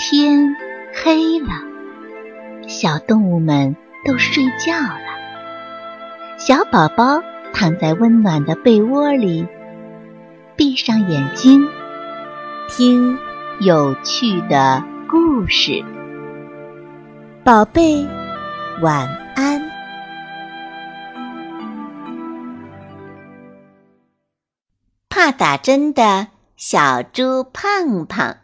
天黑了，小动物们都睡觉了。小宝宝躺在温暖的被窝里，闭上眼睛，听有趣的故事。宝贝，晚安。怕打针的小猪胖胖。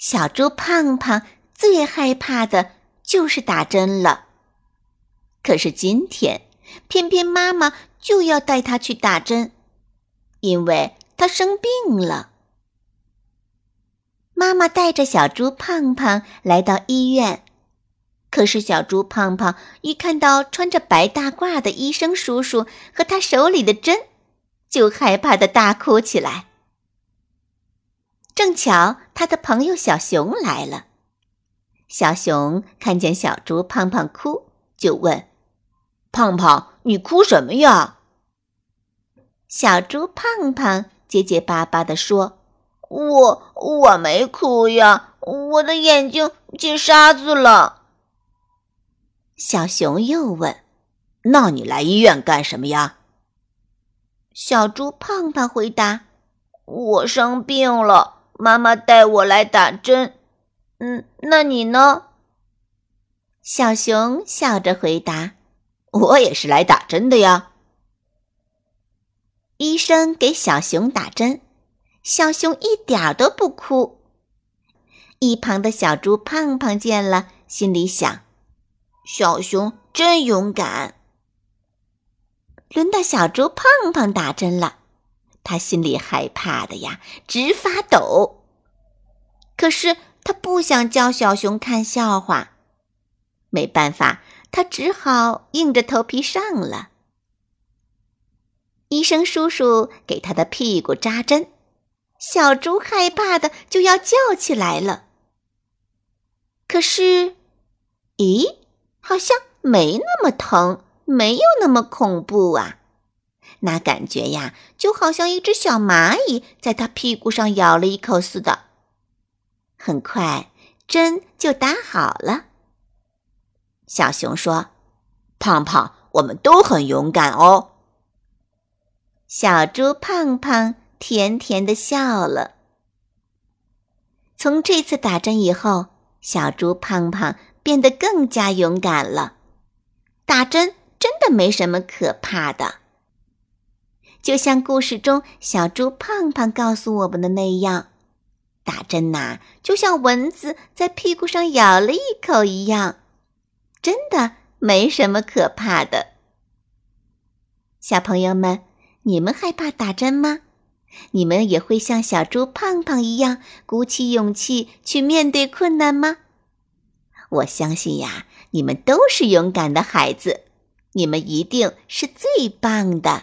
小猪胖胖最害怕的就是打针了。可是今天，偏偏妈妈就要带他去打针，因为他生病了。妈妈带着小猪胖胖来到医院，可是小猪胖胖一看到穿着白大褂的医生叔叔和他手里的针，就害怕的大哭起来。正巧他的朋友小熊来了，小熊看见小猪胖胖哭，就问：“胖胖，你哭什么呀？”小猪胖胖结结巴巴地说：“我我没哭呀，我的眼睛进沙子了。”小熊又问：“那你来医院干什么呀？”小猪胖胖回答：“我生病了。”妈妈带我来打针，嗯，那你呢？小熊笑着回答：“我也是来打针的呀。”医生给小熊打针，小熊一点都不哭。一旁的小猪胖胖见了，心里想：“小熊真勇敢。”轮到小猪胖胖打针了。他心里害怕的呀，直发抖。可是他不想叫小熊看笑话，没办法，他只好硬着头皮上了。医生叔叔给他的屁股扎针，小猪害怕的就要叫起来了。可是，咦，好像没那么疼，没有那么恐怖啊。那感觉呀，就好像一只小蚂蚁在他屁股上咬了一口似的。很快，针就打好了。小熊说：“胖胖，我们都很勇敢哦。”小猪胖胖甜甜的笑了。从这次打针以后，小猪胖胖变得更加勇敢了。打针真的没什么可怕的。就像故事中小猪胖胖告诉我们的那样，打针呐，就像蚊子在屁股上咬了一口一样，真的没什么可怕的。小朋友们，你们害怕打针吗？你们也会像小猪胖胖一样鼓起勇气去面对困难吗？我相信呀，你们都是勇敢的孩子，你们一定是最棒的。